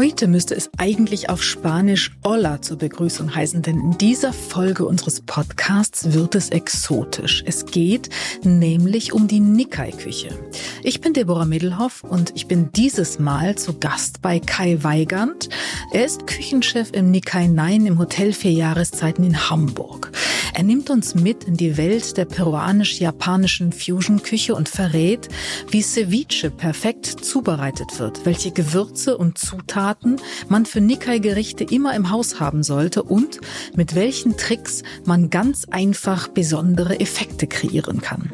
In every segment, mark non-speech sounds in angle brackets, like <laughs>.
Heute müsste es eigentlich auf Spanisch Hola zur Begrüßung heißen, denn in dieser Folge unseres Podcasts wird es exotisch. Es geht nämlich um die Nikkei-Küche. Ich bin Deborah Middelhoff und ich bin dieses Mal zu Gast bei Kai Weigand. Er ist Küchenchef im Nikkei Nein im Hotel Vier Jahreszeiten in Hamburg. Er nimmt uns mit in die Welt der peruanisch-japanischen Fusion-Küche und verrät, wie Ceviche perfekt zubereitet wird, welche Gewürze und Zutaten man für Nikkei-Gerichte immer im Haus haben sollte und mit welchen Tricks man ganz einfach besondere Effekte kreieren kann.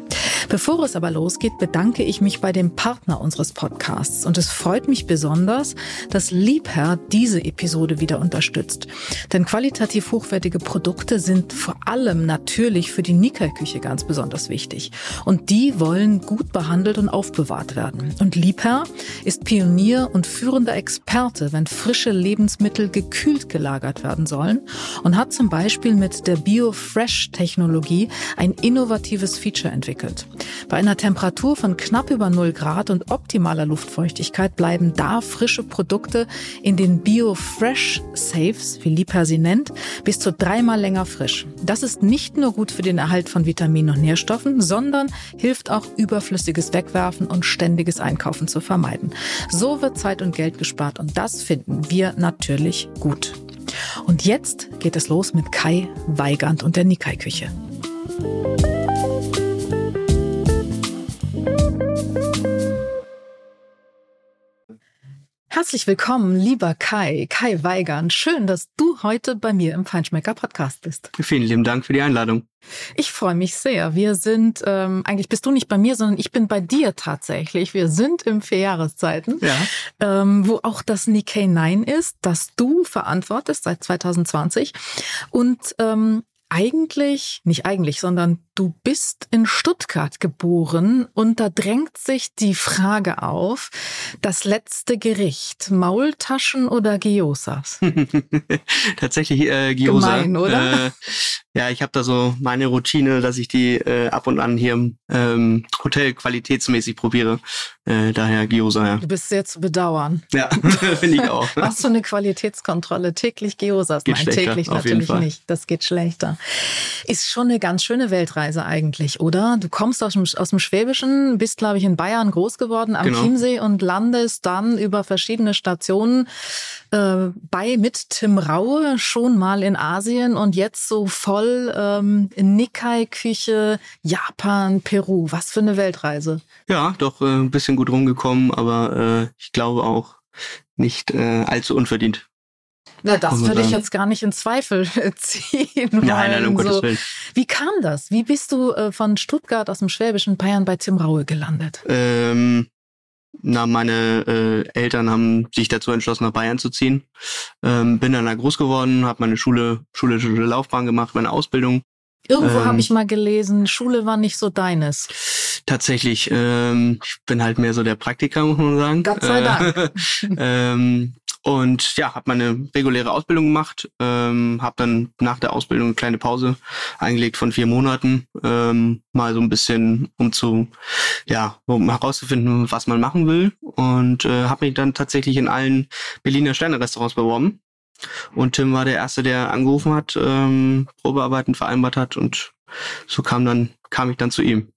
Bevor es aber losgeht, bedanke ich mich bei dem Partner unseres Podcasts und es freut mich besonders, dass Liebherr diese Episode wieder unterstützt. Denn qualitativ hochwertige Produkte sind vor allem natürlich für die Nikkei-Küche ganz besonders wichtig. Und die wollen gut behandelt und aufbewahrt werden. Und Liebherr ist Pionier und führender Experte, wenn frische Lebensmittel gekühlt gelagert werden sollen und hat zum Beispiel mit der BioFresh-Technologie ein innovatives Feature entwickelt. Bei einer Temperatur von knapp über 0 Grad und optimaler Luftfeuchtigkeit bleiben da frische Produkte in den BioFresh Safes, wie Liebherr sie nennt, bis zu dreimal länger frisch. Das ist nicht nur gut für den Erhalt von Vitaminen und Nährstoffen, sondern hilft auch überflüssiges Wegwerfen und ständiges Einkaufen zu vermeiden. So wird Zeit und Geld gespart und das finden wir natürlich gut. Und jetzt geht es los mit Kai Weigand und der Nikkei-Küche. Herzlich willkommen, lieber Kai, Kai Weigand. Schön, dass du heute bei mir im Feinschmecker Podcast bist. Vielen lieben Dank für die Einladung. Ich freue mich sehr. Wir sind, ähm, eigentlich bist du nicht bei mir, sondern ich bin bei dir tatsächlich. Wir sind im Vierjahreszeiten, ja. ähm, wo auch das Nikkei 9 ist, das du verantwortest seit 2020. Und ähm, eigentlich, nicht eigentlich, sondern du bist in Stuttgart geboren und da drängt sich die Frage auf, das letzte Gericht, Maultaschen oder Gyosas? <laughs> Tatsächlich äh, Gyoza. Gemein, oder? Äh, ja, ich habe da so meine Routine, dass ich die äh, ab und an hier im ähm, Hotel qualitätsmäßig probiere. Äh, daher Gyoza, ja. Du bist sehr zu bedauern. Ja, <laughs> finde ich auch. <laughs> Hast du eine Qualitätskontrolle? Täglich Gyosas? Geht Nein, täglich natürlich nicht. Das geht schlechter. Ist schon eine ganz schöne Weltreise eigentlich, oder? Du kommst aus dem, aus dem Schwäbischen, bist, glaube ich, in Bayern groß geworden am genau. Chiemsee und landest dann über verschiedene Stationen äh, bei mit Tim Raue schon mal in Asien und jetzt so voll ähm, Nikkei-Küche, Japan, Peru. Was für eine Weltreise. Ja, doch äh, ein bisschen gut rumgekommen, aber äh, ich glaube auch nicht äh, allzu unverdient. Na, das würde ich jetzt gar nicht in Zweifel <laughs> ziehen. Nein, nein, um so. Gottes Willen. Wie kam das? Wie bist du äh, von Stuttgart aus dem schwäbischen Bayern bei Tim Raue gelandet? Ähm, na, meine äh, Eltern haben sich dazu entschlossen, nach Bayern zu ziehen. Ähm, bin dann da groß geworden, habe meine Schule, schulische Laufbahn gemacht, meine Ausbildung. Irgendwo ähm, habe ich mal gelesen, Schule war nicht so deines. Tatsächlich, ähm, ich bin halt mehr so der Praktiker, muss man sagen. Gott sei Dank. <laughs> ähm, und ja, habe meine reguläre Ausbildung gemacht, ähm, habe dann nach der Ausbildung eine kleine Pause eingelegt von vier Monaten, ähm, mal so ein bisschen, um zu, ja, um herauszufinden, was man machen will. Und äh, habe mich dann tatsächlich in allen Berliner Sterne-Restaurants beworben. Und Tim war der Erste, der angerufen hat, ähm, Probearbeiten vereinbart hat und so kam dann, kam ich dann zu ihm.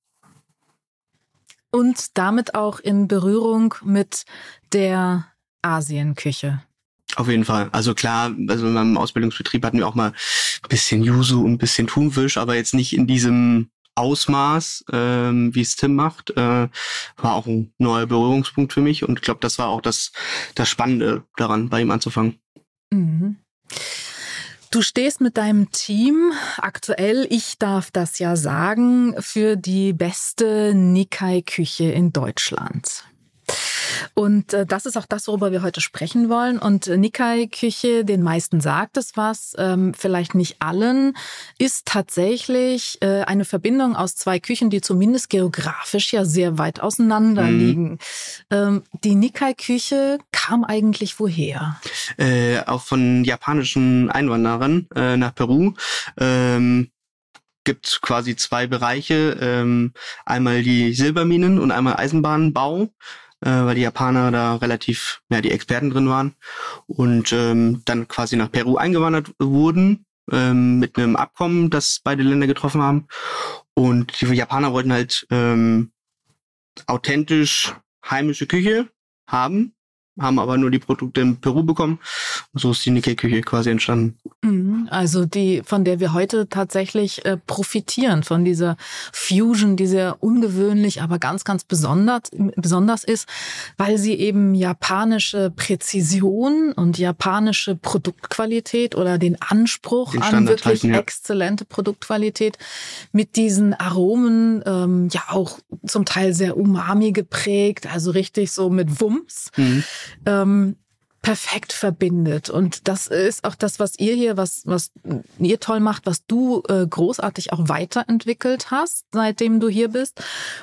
Und damit auch in Berührung mit der Asienküche. Auf jeden Fall. Also klar, also in meinem Ausbildungsbetrieb hatten wir auch mal ein bisschen Yuzu und ein bisschen Thunfisch, aber jetzt nicht in diesem Ausmaß, ähm, wie es Tim macht, äh, war auch ein neuer Berührungspunkt für mich und ich glaube, das war auch das, das Spannende daran, bei ihm anzufangen. Mhm. Du stehst mit deinem Team aktuell, ich darf das ja sagen, für die beste Nikkei-Küche in Deutschland. Und äh, das ist auch das, worüber wir heute sprechen wollen. Und äh, Nikkei-Küche, den meisten sagt es was, ähm, vielleicht nicht allen, ist tatsächlich äh, eine Verbindung aus zwei Küchen, die zumindest geografisch ja sehr weit auseinander mhm. liegen. Ähm, die Nikkei-Küche kam eigentlich woher? Äh, auch von japanischen Einwanderern äh, nach Peru. Ähm gibt quasi zwei Bereiche, ähm, einmal die Silberminen und einmal Eisenbahnbau. Äh, weil die Japaner da relativ, ja, die Experten drin waren und ähm, dann quasi nach Peru eingewandert wurden ähm, mit einem Abkommen, das beide Länder getroffen haben. Und die Japaner wollten halt ähm, authentisch heimische Küche haben haben aber nur die Produkte in Peru bekommen. So ist die Nikkei-Küche quasi entstanden. Mhm. Also die, von der wir heute tatsächlich äh, profitieren, von dieser Fusion, die sehr ungewöhnlich, aber ganz, ganz besonders, besonders ist, weil sie eben japanische Präzision und japanische Produktqualität oder den Anspruch den an wirklich halten, ja. exzellente Produktqualität mit diesen Aromen, ähm, ja auch zum Teil sehr umami geprägt, also richtig so mit Wumms. Mhm ähm, perfekt verbindet. Und das ist auch das, was ihr hier, was, was ihr toll macht, was du äh, großartig auch weiterentwickelt hast, seitdem du hier bist.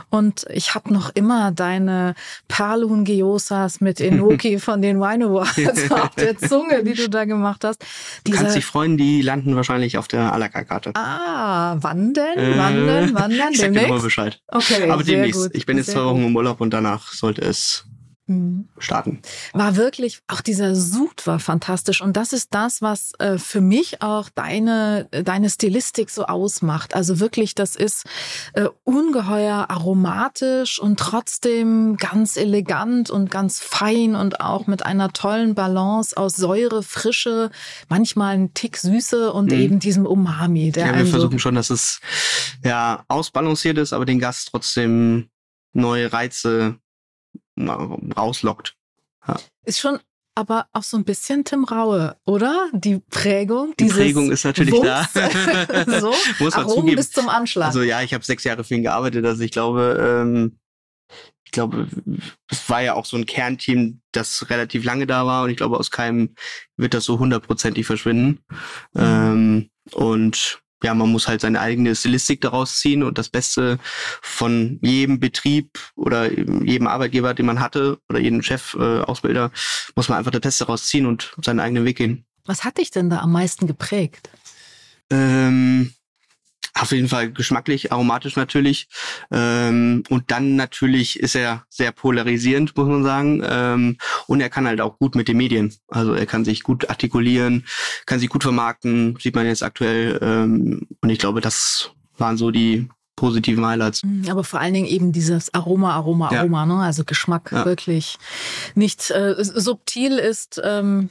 Und ich habe noch immer deine Perlun Gyosas mit Enoki <laughs> von den Wine Awards <laughs> auf der Zunge, die du da gemacht hast. du kannst dich freuen, die landen wahrscheinlich auf der à la Karte. Ah, wann denn? wann denn? Wann <laughs> denn? Ich sag dir nur Bescheid. Okay, Aber demnächst. Gut. Ich bin jetzt zwei Wochen im Urlaub und danach sollte es Mhm. starten. War wirklich, auch dieser Sud war fantastisch. Und das ist das, was äh, für mich auch deine, deine Stilistik so ausmacht. Also wirklich, das ist äh, ungeheuer aromatisch und trotzdem ganz elegant und ganz fein und auch mit einer tollen Balance aus Säure, Frische, manchmal ein Tick Süße und mhm. eben diesem Umami. Der ja, wir versuchen schon, dass es ja ausbalanciert ist, aber den Gast trotzdem neue Reize rauslockt. Ja. Ist schon aber auch so ein bisschen Tim Raue, oder? Die Prägung. Die Prägung ist natürlich Wumms. da. <laughs> so, <laughs> Muss man Aromen zugeben. bis zum Anschlag. Also ja, ich habe sechs Jahre für ihn gearbeitet. Also ich glaube, ähm, ich glaube, es war ja auch so ein Kernteam, das relativ lange da war und ich glaube, aus keinem wird das so hundertprozentig verschwinden. Mhm. Ähm, und ja, man muss halt seine eigene Stilistik daraus ziehen und das Beste von jedem Betrieb oder jedem Arbeitgeber, den man hatte oder jedem Chef, äh, Ausbilder, muss man einfach das Beste daraus ziehen und seinen eigenen Weg gehen. Was hat dich denn da am meisten geprägt? Ähm, auf jeden Fall geschmacklich, aromatisch natürlich. Ähm, und dann natürlich ist er sehr polarisierend, muss man sagen. Ähm, und er kann halt auch gut mit den Medien. Also er kann sich gut artikulieren, kann sich gut vermarkten, sieht man jetzt aktuell. Ähm, und ich glaube, das waren so die positiven Highlights. Mhm, aber vor allen Dingen eben dieses Aroma, Aroma, ja. Aroma, ne? Also Geschmack ja. wirklich nicht äh, subtil ist ähm,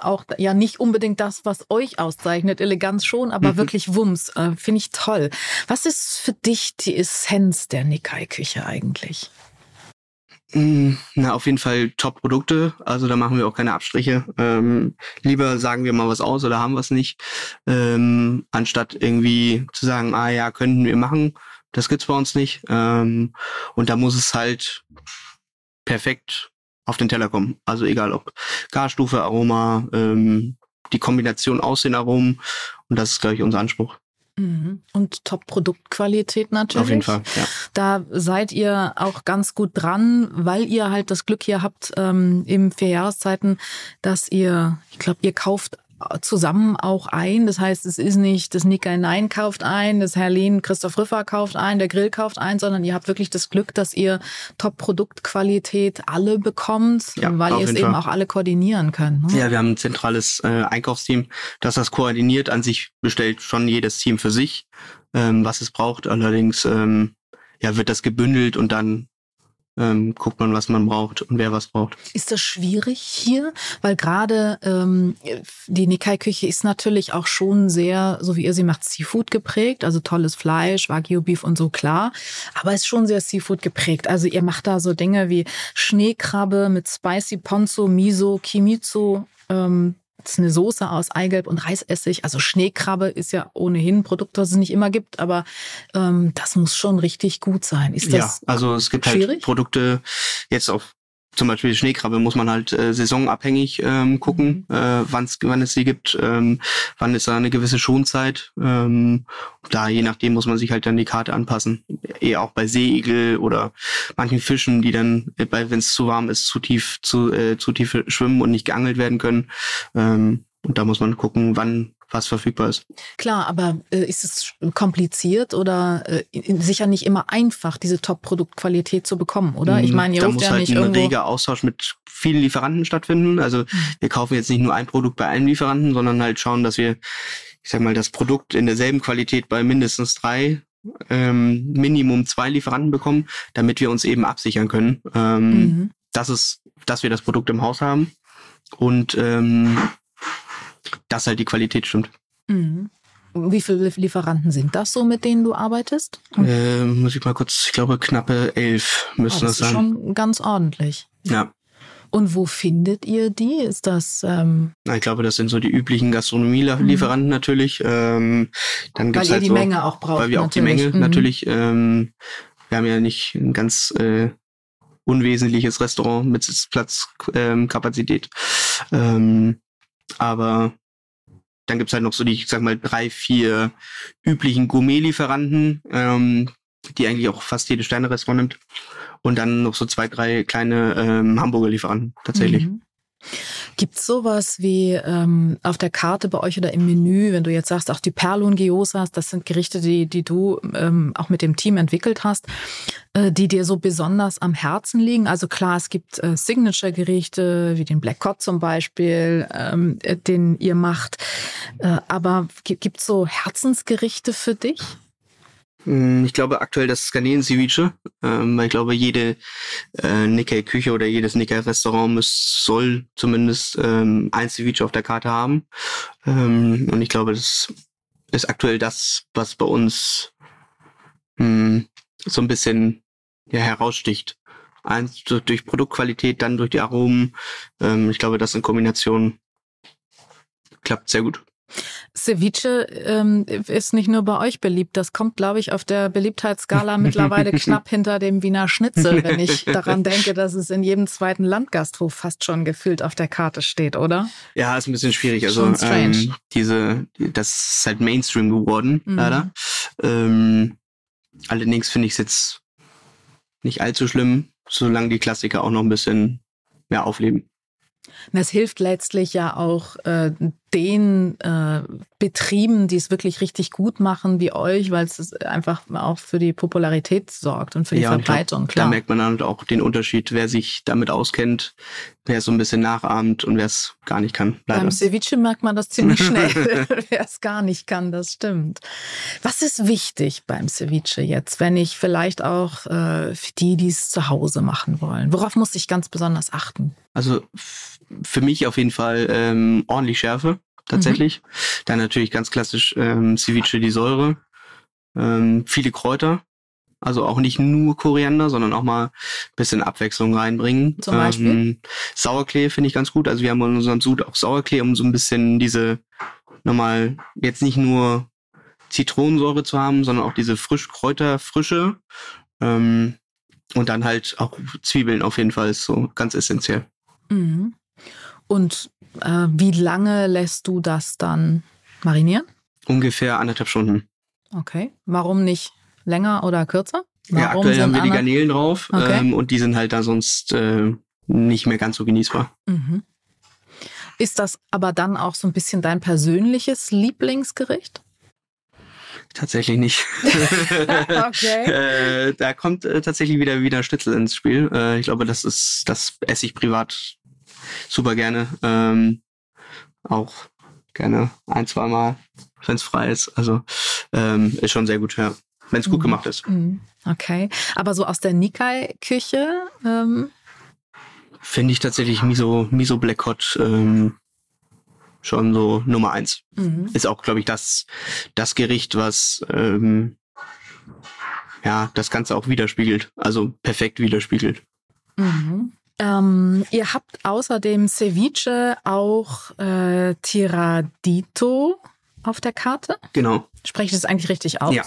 auch ja nicht unbedingt das, was euch auszeichnet. Eleganz schon, aber mhm. wirklich Wumms. Äh, Finde ich toll. Was ist für dich die Essenz der Nikkei-Küche eigentlich? Mm, na, auf jeden Fall Top-Produkte. Also da machen wir auch keine Abstriche. Ähm, lieber sagen wir mal was aus oder haben es nicht, ähm, anstatt irgendwie zu sagen, ah ja, könnten wir machen. Das gibt's bei uns nicht. Ähm, und da muss es halt perfekt auf den Teller kommen. Also egal ob Garstufe, Aroma, ähm, die Kombination aus den Aromen. Und das ist, glaube ich, unser Anspruch. Mhm. Und Top-Produktqualität natürlich. Auf jeden Fall, ja. Da seid ihr auch ganz gut dran, weil ihr halt das Glück hier habt, ähm, im vier Jahreszeiten, dass ihr, ich glaube, ihr kauft zusammen auch ein. Das heißt, es ist nicht, das Nikkei Nein kauft ein, das Herlin Christoph Riffer kauft ein, der Grill kauft ein, sondern ihr habt wirklich das Glück, dass ihr Top-Produktqualität alle bekommt, ja, weil ihr es eben auch alle koordinieren könnt. Ne? Ja, wir haben ein zentrales äh, Einkaufsteam, das das koordiniert. An sich bestellt schon jedes Team für sich, ähm, was es braucht. Allerdings ähm, ja, wird das gebündelt und dann ähm, guckt man, was man braucht und wer was braucht. Ist das schwierig hier? Weil gerade ähm, die Nikkei-Küche ist natürlich auch schon sehr, so wie ihr sie macht, Seafood geprägt. Also tolles Fleisch, Wagyu-Beef und so, klar. Aber ist schon sehr Seafood geprägt. Also ihr macht da so Dinge wie Schneekrabbe mit Spicy Ponzu, Miso, Kimitsu, ähm, das ist eine Soße aus Eigelb und Reisessig. Also Schneekrabbe ist ja ohnehin ein Produkt, das es nicht immer gibt, aber ähm, das muss schon richtig gut sein. Ist das ja, also es gibt halt schwierig? halt Produkte jetzt auf zum Beispiel Schneekrabbe muss man halt äh, saisonabhängig ähm, gucken, mhm. äh, wann's, wann es sie gibt, ähm, wann ist da eine gewisse Schonzeit. Ähm, da je nachdem muss man sich halt dann die Karte anpassen. Eher auch bei Seeigel oder manchen Fischen, die dann, äh, wenn es zu warm ist, zu tief, zu, äh, zu tief schwimmen und nicht geangelt werden können. Ähm, und da muss man gucken, wann was verfügbar ist. Klar, aber äh, ist es kompliziert oder äh, sicher nicht immer einfach, diese Top-Produktqualität zu bekommen, oder? Ich mhm. meine, ihr da muss ja halt nicht ein reger Austausch mit vielen Lieferanten stattfinden. Also mhm. wir kaufen jetzt nicht nur ein Produkt bei einem Lieferanten, sondern halt schauen, dass wir, ich sag mal, das Produkt in derselben Qualität bei mindestens drei ähm, Minimum zwei Lieferanten bekommen, damit wir uns eben absichern können, ähm, mhm. dass es, dass wir das Produkt im Haus haben und ähm, dass halt die Qualität stimmt. Mhm. Wie viele Lieferanten sind das so, mit denen du arbeitest? Äh, muss ich mal kurz, ich glaube knappe elf müssen oh, das, das sein. Schon ganz ordentlich. Ja. Und wo findet ihr die? Ist das? Ähm ich glaube, das sind so die üblichen Gastronomielieferanten mhm. natürlich. Ähm, dann gibt's weil halt ihr die so, Menge auch braucht. Weil wir auch natürlich. die Menge mhm. natürlich. Ähm, wir haben ja nicht ein ganz äh, unwesentliches Restaurant mit Sitzplatzkapazität. Ähm, aber dann gibt's halt noch so die, ich sag mal, drei, vier üblichen Gourmet-Lieferanten, ähm, die eigentlich auch fast jede Sterne-Restaurant nimmt. Und dann noch so zwei, drei kleine ähm, Hamburger Lieferanten tatsächlich. Mhm. Gibt es sowas wie ähm, auf der Karte bei euch oder im Menü, wenn du jetzt sagst, auch die Perlun Gyosas, das sind Gerichte, die, die du ähm, auch mit dem Team entwickelt hast, äh, die dir so besonders am Herzen liegen? Also klar, es gibt äh, Signature-Gerichte, wie den Black Cod zum Beispiel, ähm, äh, den ihr macht. Äh, aber gibt es so Herzensgerichte für dich? Hm, ich glaube aktuell das Garnelen-Ceviche, ähm, weil ich glaube, jede äh, Nikkei-Küche oder jedes Nikkei-Restaurant muss, soll zumindest ähm, ein Ceviche auf der Karte haben. Ähm, und ich glaube, das ist aktuell das, was bei uns mh, hm, so ein bisschen heraussticht. Eins durch Produktqualität, dann durch die Aromen. Ich glaube, das in Kombination klappt sehr gut. Ceviche ähm, ist nicht nur bei euch beliebt. Das kommt, glaube ich, auf der Beliebtheitsskala <laughs> mittlerweile knapp hinter dem Wiener Schnitzel, wenn ich <laughs> daran denke, dass es in jedem zweiten Landgasthof fast schon gefühlt auf der Karte steht, oder? Ja, ist ein bisschen schwierig. Also ähm, diese, das ist halt Mainstream geworden, mhm. leider. Ähm, allerdings finde ich es jetzt nicht allzu schlimm, solange die Klassiker auch noch ein bisschen mehr aufleben. Das hilft letztlich ja auch äh, den äh, Betrieben, die es wirklich richtig gut machen, wie euch, weil es einfach auch für die Popularität sorgt und für die ja, Verbreitung. Glaub, klar. Da merkt man dann auch den Unterschied, wer sich damit auskennt, wer es so ein bisschen nachahmt und wer es gar nicht kann. Leider. Beim Ceviche merkt man das ziemlich schnell, <laughs> wer es gar nicht kann, das stimmt. Was ist wichtig beim Ceviche jetzt, wenn ich vielleicht auch äh, für die, die es zu Hause machen wollen? Worauf muss ich ganz besonders achten? Also für mich auf jeden Fall ähm, ordentlich Schärfe tatsächlich. Mhm. Dann natürlich ganz klassisch ähm, Ceviche die Säure. Ähm, viele Kräuter. Also auch nicht nur Koriander, sondern auch mal bisschen Abwechslung reinbringen. Zum Beispiel? Ähm, Sauerklee finde ich ganz gut. Also wir haben in unserem Sud auch Sauerklee, um so ein bisschen diese nochmal jetzt nicht nur Zitronensäure zu haben, sondern auch diese frisch Kräuterfrische. Ähm, und dann halt auch Zwiebeln auf jeden Fall ist so ganz essentiell. Mhm. Und äh, wie lange lässt du das dann marinieren? Ungefähr anderthalb Stunden. Okay. Warum nicht länger oder kürzer? Warum ja, aktuell haben wir die Garnelen drauf okay. ähm, und die sind halt da sonst äh, nicht mehr ganz so genießbar. Mhm. Ist das aber dann auch so ein bisschen dein persönliches Lieblingsgericht? Tatsächlich nicht. <laughs> <laughs> okay. äh, da kommt äh, tatsächlich wieder wieder Schnitzel ins Spiel. Äh, ich glaube, das ist, das esse ich privat super gerne. Ähm, auch gerne ein, zwei Mal, wenn es frei ist. Also ähm, ist schon sehr gut, ja. Wenn es gut mhm. gemacht ist. Mhm. Okay. Aber so aus der Nikkei-Küche? Ähm Finde ich tatsächlich Miso, Miso Black Hot ähm, schon so Nummer eins. Mhm. Ist auch, glaube ich, das, das Gericht, was ähm, ja das Ganze auch widerspiegelt. Also perfekt widerspiegelt. Mhm. Ähm, ihr habt außerdem Ceviche auch äh, Tiradito auf der Karte. Genau. Spreche ich das eigentlich richtig aus? Ja.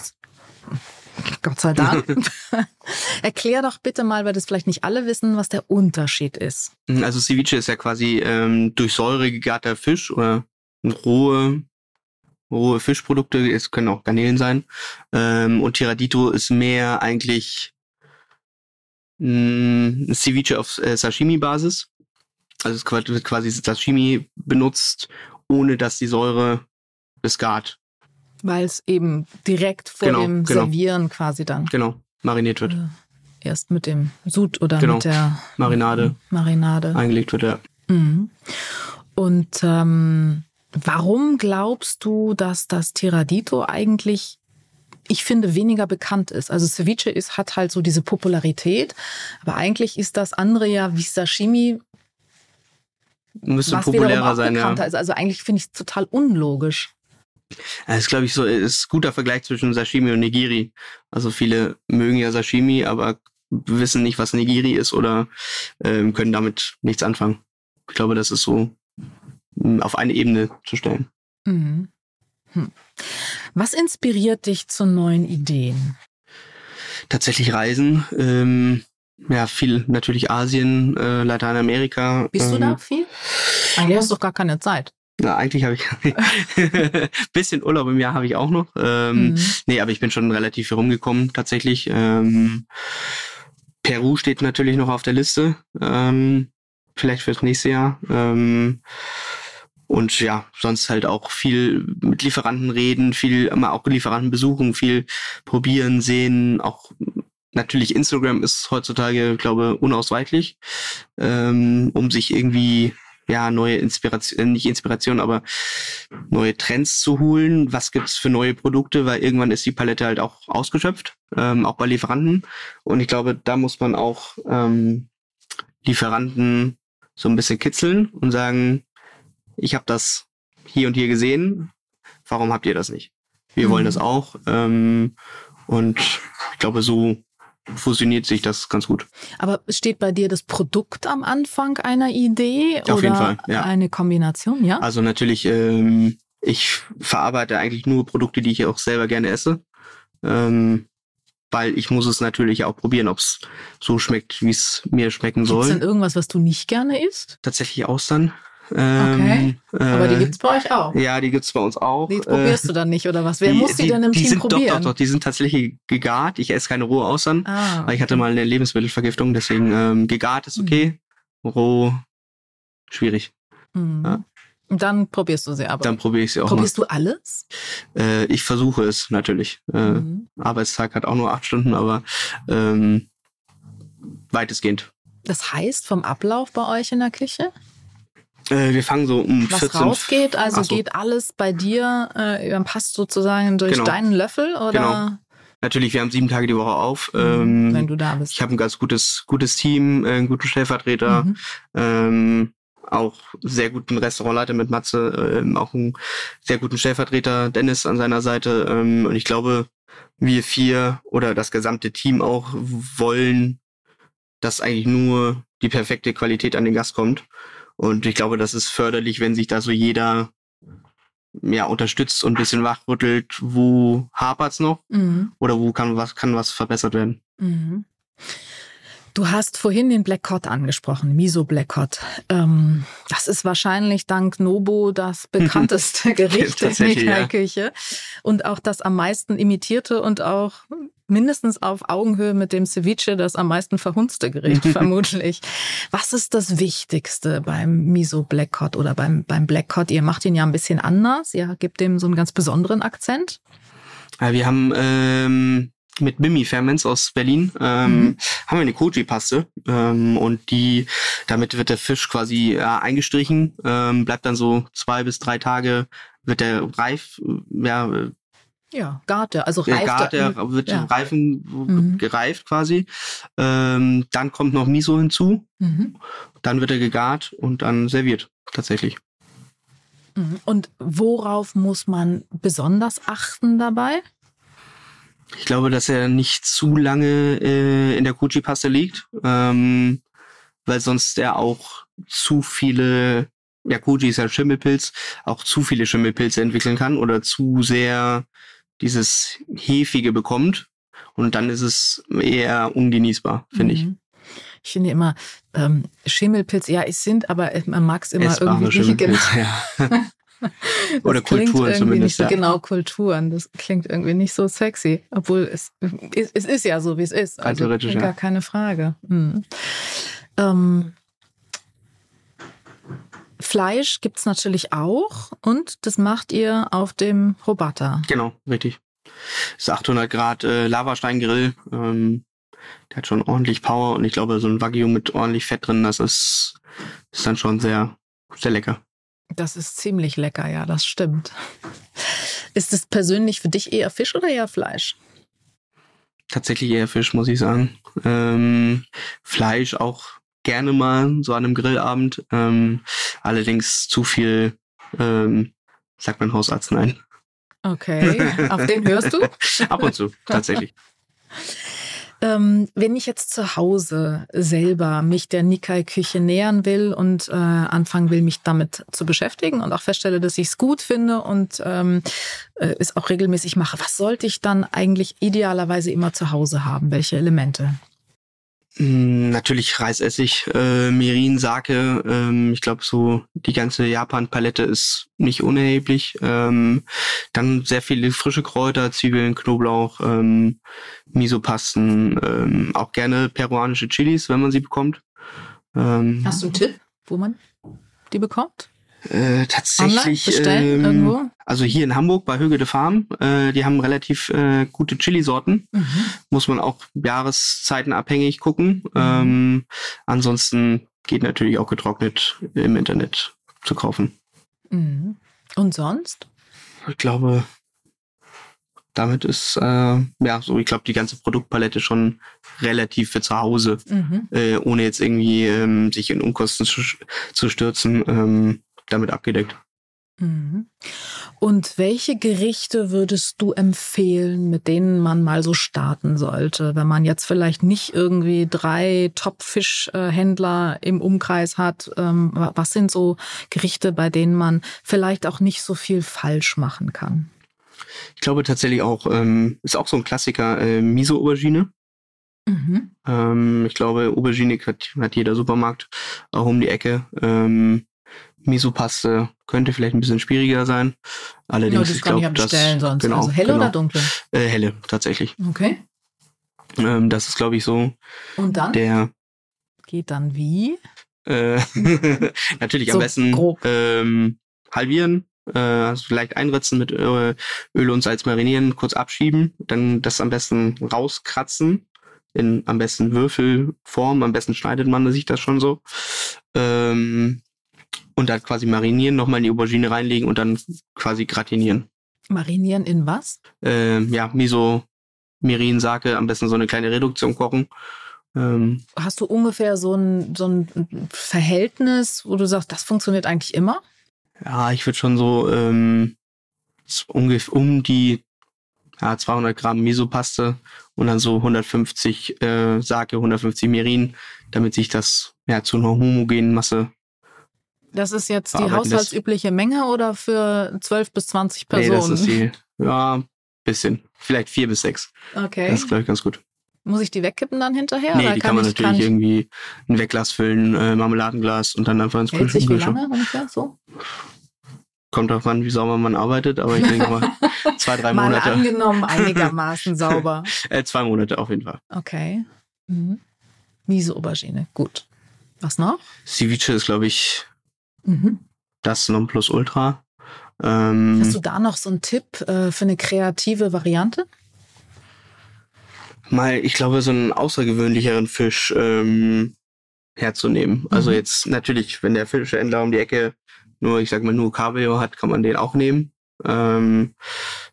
Gott sei Dank. <laughs> Erklär doch bitte mal, weil das vielleicht nicht alle wissen, was der Unterschied ist. Also Ceviche ist ja quasi ähm, durch Säure gegarter Fisch oder rohe rohe Fischprodukte, es können auch Garnelen sein. Ähm, und Tiradito ist mehr eigentlich mh, Ceviche auf äh, Sashimi-Basis. Also es wird quasi Sashimi benutzt, ohne dass die Säure bis Gart. Weil es eben direkt vor Genau, dem genau. Servieren quasi dann Genau, mariniert wird. äh, erst mit dem Sud oder Genau. mit der Marinade Marinade. eingelegt wird, ja. Mhm. Und ähm, warum glaubst du, dass das Tiradito eigentlich, ich finde, weniger bekannt ist? Also Ceviche ist, hat halt so diese Popularität, aber eigentlich ist das andere ja wie Sashimi, Müsste populärer sein, ja. ist. Also eigentlich finde ich es total unlogisch. Das ist, glaube ich, so ist ein guter Vergleich zwischen Sashimi und Nigiri. Also viele mögen ja Sashimi, aber wissen nicht, was Nigiri ist oder ähm, können damit nichts anfangen. Ich glaube, das ist so mh, auf eine Ebene zu stellen. Mhm. Hm. Was inspiriert dich zu neuen Ideen? Tatsächlich Reisen, ähm, ja, viel natürlich Asien, äh, Lateinamerika. Bist du ähm, da viel? Eigentlich hast du doch gar keine Zeit. Na, eigentlich habe ich <laughs> bisschen Urlaub im Jahr habe ich auch noch. Ähm, Mhm. Nee, aber ich bin schon relativ viel rumgekommen, tatsächlich. Ähm, Peru steht natürlich noch auf der Liste. Ähm, vielleicht fürs nächste Jahr. Ähm, und ja, sonst halt auch viel mit Lieferanten reden, viel immer auch Lieferanten besuchen, viel probieren, sehen, auch natürlich Instagram ist heutzutage, glaube unausweichlich, ähm, um sich irgendwie ja neue Inspiration, nicht Inspiration, aber neue Trends zu holen. Was gibt's für neue Produkte? Weil irgendwann ist die Palette halt auch ausgeschöpft, ähm, auch bei Lieferanten. Und ich glaube, da muss man auch ähm, Lieferanten so ein bisschen kitzeln und sagen, ich habe das hier und hier gesehen. Warum habt ihr das nicht? Wir Mhm. wollen das auch. Ähm, und ich glaube, so fusioniert sich das ganz gut. Aber steht bei dir das Produkt am Anfang einer Idee Auf oder jeden Fall, ja. eine Kombination, ja? Also natürlich, ähm, ich verarbeite eigentlich nur Produkte, die ich auch selber gerne esse. Ähm, weil ich muss es natürlich auch probieren, ob es so schmeckt, wie es mir schmecken Gibt es denn soll. irgendwas, was du nicht gerne isst? Tatsächlich Austern. Ähm, Aber die äh, gibt's bei euch auch. Ja, die gibt's bei uns auch. Die Äh, probierst du dann nicht, oder was? Wer muss die, denn im die Team sind, probieren? Doch, doch, doch, die sind tatsächlich gegart. Ich esse keine rohe Austern. Ah, Weil ich hatte mal eine Lebensmittelvergiftung, deswegen ähm, gegart ist okay, roh schwierig. Mhm. ja. Dann probierst du sie aber. Dann probiere ich sie auch probierst du alles? mal. Äh, ich versuche es natürlich. Äh, Mhm. Arbeitstag hat auch nur acht Stunden, aber ähm, weitestgehend. Das heißt, vom Ablauf bei euch in der Küche? Äh, wir fangen so um Was 14. rausgeht, also so. geht alles bei dir, äh, dann passt sozusagen durch Genau. deinen Löffel oder Natürlich, wir haben sieben Tage die Woche auf. Mhm, Ähm, wenn du da bist? ich habe ein ganz gutes, gutes Team, äh, einen guten Stellvertreter, Mhm. ähm, auch sehr guten Restaurantleiter mit Matze, ähm, auch einen sehr guten Stellvertreter Dennis an seiner Seite. Ähm, und ich glaube, wir vier oder das gesamte Team auch wollen, dass eigentlich nur die perfekte Qualität an den Gast kommt. Und ich glaube, das ist förderlich, wenn sich da so jeder ja unterstützt und ein bisschen wachrüttelt, wo hapert's noch Mhm. oder wo kann was kann was verbessert werden. Mhm. Du hast vorhin den Black Cod angesprochen, Miso Black Cod. Ähm, das ist wahrscheinlich dank Nobo das <laughs> bekannteste Gericht in der ja. Küche und auch das am meisten imitierte und auch mindestens auf Augenhöhe mit dem Ceviche das am meisten verhunzte Gericht <laughs> vermutlich. Was ist das Wichtigste beim Miso Black Cod oder beim, beim Black Cod? Ihr macht ihn ja ein bisschen anders. Ihr gebt dem so einen ganz besonderen Akzent. Ja, wir haben ähm, mit Mimi Ferments aus Berlin ähm, Mhm. haben wir eine Koji-Paste ähm, und die damit wird der Fisch quasi ja, eingestrichen, ähm, bleibt dann so zwei bis drei Tage wird der reif, ja, Ja, Garte, also reift. Gart, der wird ja. reifen, Mhm. gereift quasi. Ähm, dann kommt noch Miso hinzu, Mhm. dann wird er gegart und dann serviert tatsächlich. Mhm. Und worauf muss man besonders achten dabei? Ich glaube, dass er nicht zu lange äh, in der Koji-Paste liegt, ähm, weil sonst er auch zu viele, ja, Koji ist ja Schimmelpilz, auch zu viele Schimmelpilze entwickeln kann oder zu sehr dieses Hefige bekommt. Und dann ist es eher ungenießbar, finde ich. Mhm. Ich finde immer, ähm, Schimmelpilz, ja, es sind, aber man mag es immer Essbare irgendwie nicht. Genau. Ja. <laughs> Oder klingt Kulturen irgendwie zumindest, Nicht so, ja. Genau, Kulturen. Das klingt irgendwie nicht so sexy. Obwohl es, es, es ist ja so, wie es ist. Also gar keine Frage. Mhm. Ähm, Fleisch gibt's natürlich auch und das macht ihr auf dem Robata. Genau, richtig. Das ist 800 Grad äh, Lavasteingrill. Ähm, der hat schon ordentlich Power und ich glaube, so ein Wagyu mit ordentlich Fett drin, das ist, ist dann schon sehr, sehr lecker. Das ist ziemlich lecker, ja, das stimmt. Ist es persönlich für dich eher Fisch oder eher Fleisch? Tatsächlich eher Fisch, muss ich sagen. Ähm, Fleisch auch gerne mal, so an einem Grillabend. Ähm, allerdings zu viel, ähm, sagt mein Hausarzt nein. Okay, auf den hörst du? <laughs> Ab und zu, tatsächlich. <laughs> Ähm, wenn ich jetzt zu Hause selber mich der Nikkei-Küche nähern will und äh, anfangen will, mich damit zu beschäftigen und auch feststelle, dass ich es gut finde und ähm, äh, es auch regelmäßig mache, was sollte ich dann eigentlich idealerweise immer zu Hause haben? Welche Elemente? Mm, natürlich Reisessig, äh, Mirin, Sake. Ähm, ich glaube, so die ganze Japan-Palette ist nicht unerheblich. Ähm, dann sehr viele frische Kräuter, Zwiebeln, Knoblauch, ähm, Miso-Pasten, ähm, auch gerne peruanische Chilis, wenn man sie bekommt. Ähm, Hast du einen Tipp, wo man die bekommt? Äh, tatsächlich. Ähm, irgendwo? Also hier in Hamburg bei Höge de Farm, äh, die haben relativ äh, gute Chili-Sorten. Mhm. Muss man auch Jahreszeiten abhängig gucken. Mhm. Ähm, ansonsten geht natürlich auch getrocknet im Internet zu kaufen. Mhm. Und sonst? Ich glaube, damit ist äh, ja so, ich glaube, die ganze Produktpalette schon relativ für zu Hause, mhm. äh, ohne jetzt irgendwie ähm, sich in Unkosten zu, zu stürzen. Ähm, damit abgedeckt. Mhm. Und welche Gerichte würdest du empfehlen, mit denen man mal so starten sollte, wenn man jetzt vielleicht nicht irgendwie drei Top-Fischhändler im Umkreis hat? Ähm, was sind so Gerichte, bei denen man vielleicht auch nicht so viel falsch machen kann? Ich glaube tatsächlich auch, ähm, ist auch so ein Klassiker, äh, Miso-Aubergine. Mhm. Ähm, ich glaube, Aubergine hat, hat jeder Supermarkt auch um die Ecke. Miso-Paste könnte vielleicht ein bisschen schwieriger sein. Allerdings, ja, ich glaube, das sonst. Genau, also helle genau. oder dunkle? Äh, helle, tatsächlich. Okay. Ähm, das ist, glaube ich, so. Und dann? Der geht dann wie? Äh, <laughs> natürlich so am besten ähm, halbieren, äh, also vielleicht einritzen mit Öl und Salz marinieren, kurz abschieben, dann das am besten rauskratzen in am besten Würfelform, am besten schneidet man sich das schon so. Ähm, und dann quasi marinieren, nochmal in die Aubergine reinlegen und dann quasi gratinieren. Marinieren in was? Ähm, ja, Miso, Mirin, Sake, am besten so eine kleine Reduktion kochen. Ähm, Hast du ungefähr so ein, so ein Verhältnis, wo du sagst, das funktioniert eigentlich immer? Ja, ich würde schon so ähm, ungefähr um die ja, 200 Gramm Miso-Paste und dann so 150 äh, Sake, 150 Mirin, damit sich das ja zu einer homogenen Masse das ist jetzt die haushaltsübliche Menge oder für 12 bis 20 Personen? Nee, das ist die, ja, bisschen. Vielleicht vier bis sechs. Okay. Das ist, glaube ich, ganz gut. Muss ich die wegkippen dann hinterher? Nee, die kann, kann man ich, natürlich kann irgendwie ein Wegglas füllen, äh, Marmeladenglas und dann einfach ins Kühlschrank. Wie lange ungefähr so? Kommt darauf an, wie sauber man arbeitet, aber ich denke mal <laughs> zwei, drei mal Monate. angenommen <laughs> einigermaßen sauber. äh, zwei Monate auf jeden Fall. Okay. Mhm. Miese Aubergine, gut. Was noch? Ceviche ist, glaube ich, Mhm. Das Nonplusultra. Ähm, Hast du da noch so einen Tipp äh, für eine kreative Variante? Mal, ich glaube, so einen außergewöhnlicheren Fisch ähm, herzunehmen. Mhm. Also jetzt natürlich, wenn der Fischhändler um die Ecke nur, ich sag mal, nur Kabeljau hat, kann man den auch nehmen. Ähm,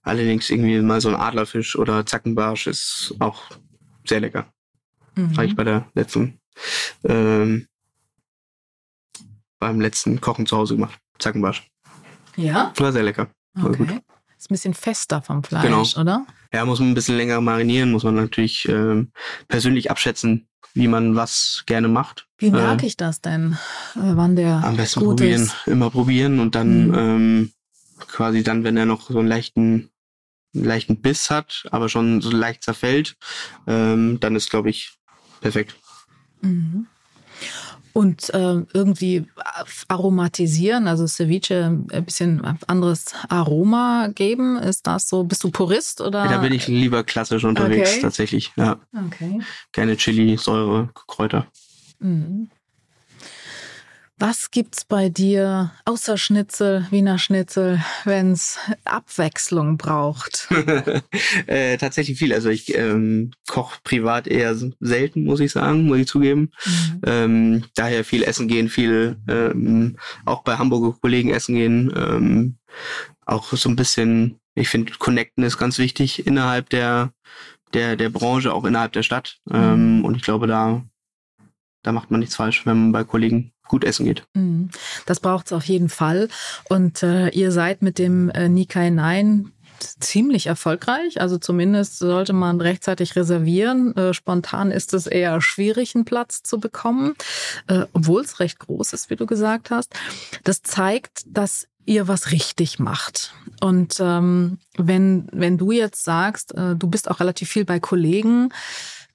allerdings irgendwie mal so ein Adlerfisch oder Zackenbarsch ist auch sehr lecker. Mhm. Habe ich bei der letzten ähm, beim letzten Kochen zu Hause gemacht. Zackenbarsch. Ja? War sehr lecker. War okay. gut. Ist ein bisschen fester vom Fleisch, genau. oder? Ja, muss man ein bisschen länger marinieren, muss man natürlich ähm, persönlich abschätzen, wie man was gerne macht. Wie merke äh, ich das denn, äh, wann der Am besten probieren, ist? immer probieren und dann mhm. ähm, quasi dann, wenn er noch so einen leichten, leichten Biss hat, aber schon so leicht zerfällt, ähm, dann ist, glaube ich, perfekt. Mhm und äh, irgendwie aromatisieren, also Ceviche ein bisschen anderes Aroma geben. Ist das so? Bist du Purist oder? da bin ich lieber klassisch unterwegs okay. tatsächlich. Ja. Okay. Keine Chili, Säure, Kräuter. Mhm. Was gibt's bei dir außer Schnitzel, Wiener Schnitzel, wenn's Abwechslung braucht? <laughs> äh, tatsächlich viel. Also ich ähm, koche privat eher selten, muss ich sagen, muss ich zugeben. Mhm. Ähm, daher viel essen gehen, viel ähm, auch bei Hamburger Kollegen essen gehen. Ähm, auch so ein bisschen, ich finde, Connecten ist ganz wichtig innerhalb der der der Branche, auch innerhalb der Stadt. Mhm. Ähm, und ich glaube, da da macht man nichts falsch, wenn man bei Kollegen gut essen geht. Mhm. Das braucht es auf jeden Fall. Und äh, ihr seid mit dem äh, Nikai 9 ziemlich erfolgreich. Also zumindest sollte man rechtzeitig reservieren. Äh, spontan ist es eher schwierig, einen Platz zu bekommen, äh, obwohl es recht groß ist, wie du gesagt hast. Das zeigt, dass ihr was richtig macht. Und ähm, wenn, wenn du jetzt sagst, äh, du bist auch relativ viel bei Kollegen,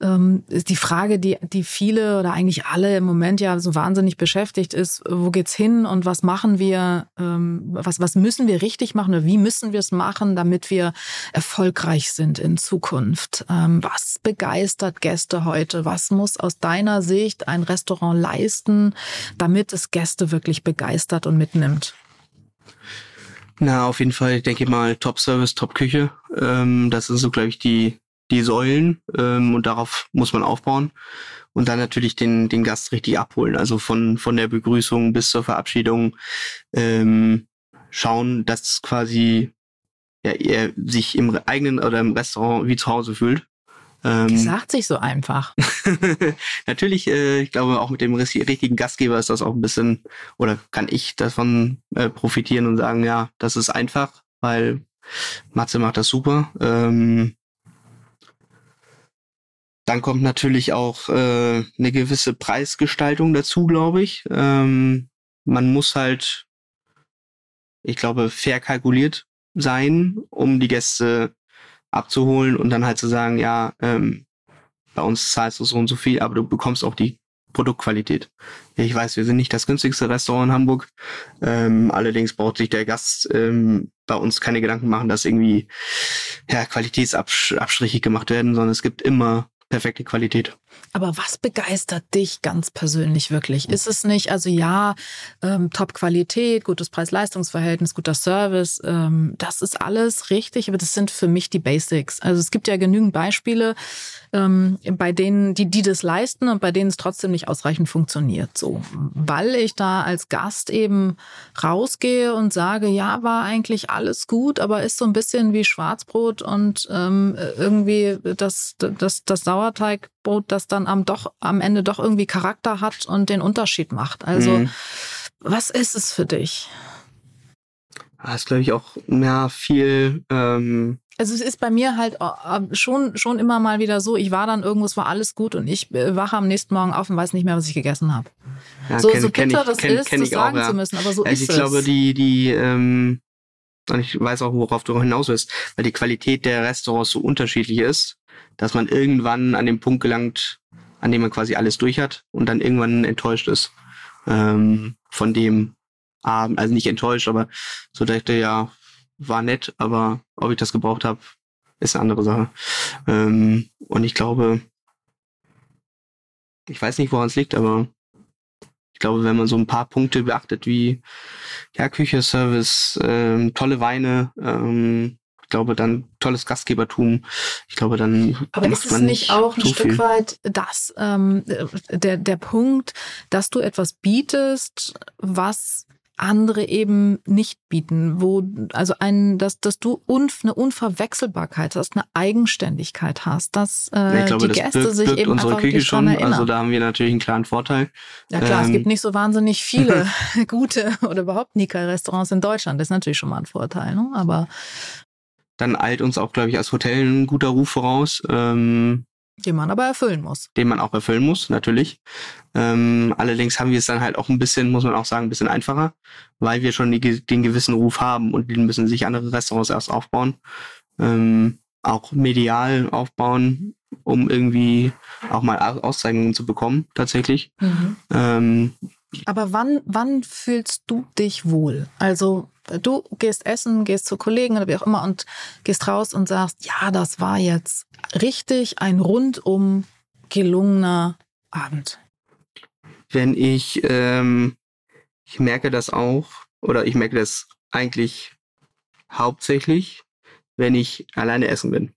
ähm, die Frage, die, die viele oder eigentlich alle im Moment ja so wahnsinnig beschäftigt ist, wo geht's hin und was machen wir, ähm, was, was müssen wir richtig machen oder wie müssen wir es machen, damit wir erfolgreich sind in Zukunft? Ähm, was begeistert Gäste heute? Was muss aus deiner Sicht ein Restaurant leisten, damit es Gäste wirklich begeistert und mitnimmt? Na, auf jeden Fall, ich denke mal, Top-Service, Top-Küche. Ähm, das sind so, glaube ich, die, die Säulen ähm, und darauf muss man aufbauen und dann natürlich den den Gast richtig abholen. Also von von der Begrüßung bis zur Verabschiedung ähm, schauen, dass quasi ja, er sich im eigenen oder im Restaurant wie zu Hause fühlt. Ähm, sagt sich so einfach. <laughs> natürlich, äh, ich glaube, auch mit dem richtigen Gastgeber ist das auch ein bisschen, oder kann ich davon äh, profitieren und sagen, ja, das ist einfach, weil Matze macht das super. Ähm, dann kommt natürlich auch äh, eine gewisse Preisgestaltung dazu, glaube ich. Ähm, man muss halt, ich glaube, fair kalkuliert sein, um die Gäste abzuholen und dann halt zu sagen, ja, ähm, bei uns zahlst du so und so viel, aber du bekommst auch die Produktqualität. Ich weiß, wir sind nicht das günstigste Restaurant in Hamburg. Ähm, allerdings braucht sich der Gast ähm, bei uns keine Gedanken machen, dass irgendwie ja, Qualitätsabstriche gemacht werden, sondern es gibt immer perfekte Qualität. Aber was begeistert dich ganz persönlich wirklich? Ist es nicht, also ja, ähm, Top-Qualität, gutes Preis-Leistungs-Verhältnis, guter Service, ähm, das ist alles richtig, aber das sind für mich die Basics. Also es gibt ja genügend Beispiele, ähm, bei denen, die, die das leisten und bei denen es trotzdem nicht ausreichend funktioniert. So, weil ich da als Gast eben rausgehe und sage, ja, war eigentlich alles gut, aber ist so ein bisschen wie Schwarzbrot und ähm, irgendwie das, das, das Sauerteigbrot, das dann am, doch, am Ende doch irgendwie Charakter hat und den Unterschied macht. Also, mhm. was ist es für dich? Das ist, glaube ich, auch ja, viel. Ähm also es ist bei mir halt äh, schon schon immer mal wieder so, ich war dann irgendwo, es war alles gut und ich äh, wache am nächsten Morgen auf und weiß nicht mehr, was ich gegessen habe. Ja, so, kenn, so bitter ich, das kenn, ist, kenn das sagen auch, ja. zu müssen, aber so also ist ich es. Ich glaube, die, die, ähm, und ich weiß auch, worauf du hinaus willst, weil die Qualität der Restaurants so unterschiedlich ist, dass man irgendwann an den Punkt gelangt, an dem man quasi alles durch hat und dann irgendwann enttäuscht ist ähm, von dem Abend, also nicht enttäuscht, aber so dachte ja, war nett, aber ob ich das gebraucht habe, ist eine andere Sache. Ähm, und ich glaube, ich weiß nicht, woran es liegt, aber ich glaube, wenn man so ein paar Punkte beachtet wie ja, Küche, Service, ähm, tolle Weine, ähm, ich glaube, dann tolles Gastgebertum. Ich glaube, dann. Aber ist es nicht auch ein Stück viel. weit das, ähm, der, der Punkt, dass du etwas bietest, was andere eben nicht bieten, wo also ein, dass, dass du unf, eine Unverwechselbarkeit hast, eine Eigenständigkeit hast, dass äh, glaube, die Gäste birgt, sich birgt eben unsere Küche schon. Also da haben wir natürlich einen klaren Vorteil. Ja klar, ähm, es gibt nicht so wahnsinnig viele <laughs> gute oder überhaupt Nika-Restaurants in Deutschland. Das ist natürlich schon mal ein Vorteil, ne? aber dann eilt uns auch, glaube ich, als Hotel ein guter Ruf voraus. Ähm, den man aber erfüllen muss. Den man auch erfüllen muss, natürlich. Ähm, allerdings haben wir es dann halt auch ein bisschen, muss man auch sagen, ein bisschen einfacher, weil wir schon die, den gewissen Ruf haben und den müssen sich andere Restaurants erst aufbauen. Ähm, auch medial aufbauen, um irgendwie auch mal Auszeichnungen zu bekommen, tatsächlich. Mhm. Ähm, aber wann, wann fühlst du dich wohl? Also du gehst essen, gehst zu Kollegen oder wie auch immer und gehst raus und sagst, ja, das war jetzt richtig ein rundum gelungener Abend. Wenn ich ähm, ich merke das auch, oder ich merke das eigentlich hauptsächlich, wenn ich alleine essen bin.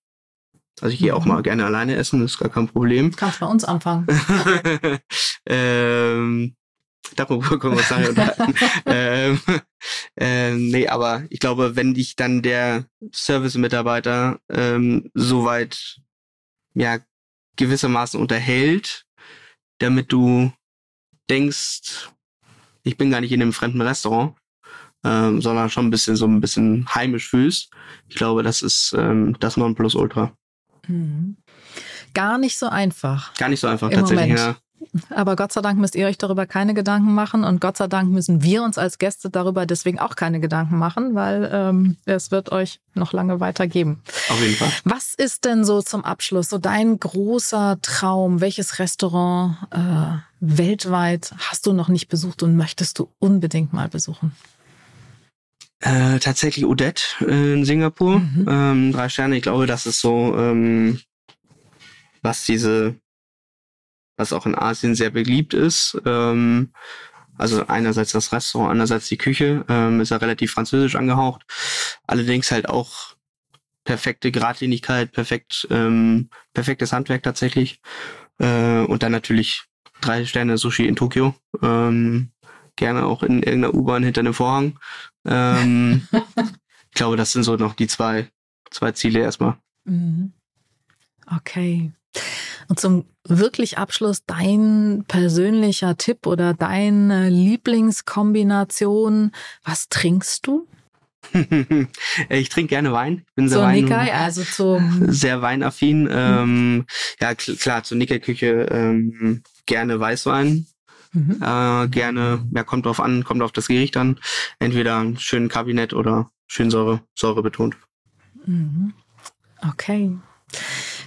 Also ich gehe auch mhm. mal gerne alleine essen, das ist gar kein Problem. Kannst bei uns anfangen. <laughs> ähm, darüber können wir uns nachher unterhalten. ähm, ähm, nee, aber ich glaube, wenn dich dann der Service-Mitarbeiter ähm, soweit ja gewissermaßen unterhält, damit du denkst, ich bin gar nicht in einem fremden Restaurant, ähm, sondern schon ein bisschen so ein bisschen heimisch fühlst. Ich glaube, das ist ähm, das Nonplusultra. Mhm. Gar nicht so einfach. Gar nicht so einfach, tatsächlich, Moment. ja. Aber Gott sei Dank müsst ihr euch darüber keine Gedanken machen und Gott sei Dank müssen wir uns als Gäste darüber deswegen auch keine Gedanken machen, weil ähm, es wird euch noch lange weitergeben. Auf jeden Fall. Was ist denn so zum Abschluss so dein großer Traum? Welches Restaurant äh, weltweit hast du noch nicht besucht und möchtest du unbedingt mal besuchen? Äh, tatsächlich Odette in Singapur. Mhm. Ähm, drei Sterne. Ich glaube, das ist so, ähm, was diese, was auch in Asien sehr beliebt ist. Ähm, also einerseits das Restaurant, andererseits die Küche. Ähm, ist ja relativ französisch angehaucht. Allerdings halt auch perfekte Geradlinigkeit, perfekt, ähm, perfektes Handwerk tatsächlich. Äh, und dann natürlich drei Sterne Sushi in Tokio. Ähm, gerne auch in irgendeiner U-Bahn hinter einem Vorhang. Ähm, <laughs> ich glaube, das sind so noch die zwei, zwei Ziele erstmal. Mhm. Okay. Und zum wirklich Abschluss dein persönlicher Tipp oder deine Lieblingskombination. Was trinkst du? <laughs> ich trinke gerne Wein. Ich bin sehr, so Wein, Nikkei, also zum sehr weinaffin. Ähm, ja, klar, zur Nikkei-Küche ähm, gerne Weißwein. Mhm. Äh, gerne, ja, kommt drauf an, kommt auf das Gericht an. Entweder ein schönen Kabinett oder schön Säure, Säure betont. Mhm. Okay.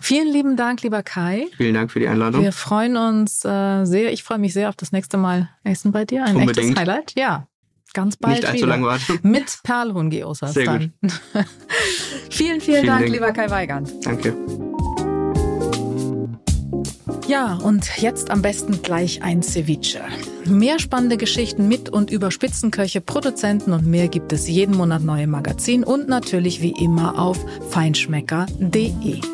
Vielen lieben Dank, lieber Kai. Vielen Dank für die Einladung. Wir freuen uns äh, sehr. Ich freue mich sehr auf das nächste Mal Essen bei dir. Ein Unbedingt. echtes Highlight. Ja, ganz bald. Nicht allzu lange warten. <laughs> Mit Perlhuhn-Geosas Sehr dann. Gut. <laughs> vielen, vielen, vielen Dank, Dank, lieber Kai Weigand. Danke. Ja, und jetzt am besten gleich ein Ceviche. Mehr spannende Geschichten mit und über Spitzenköche, Produzenten und mehr gibt es jeden Monat neue Magazin und natürlich wie immer auf feinschmecker.de.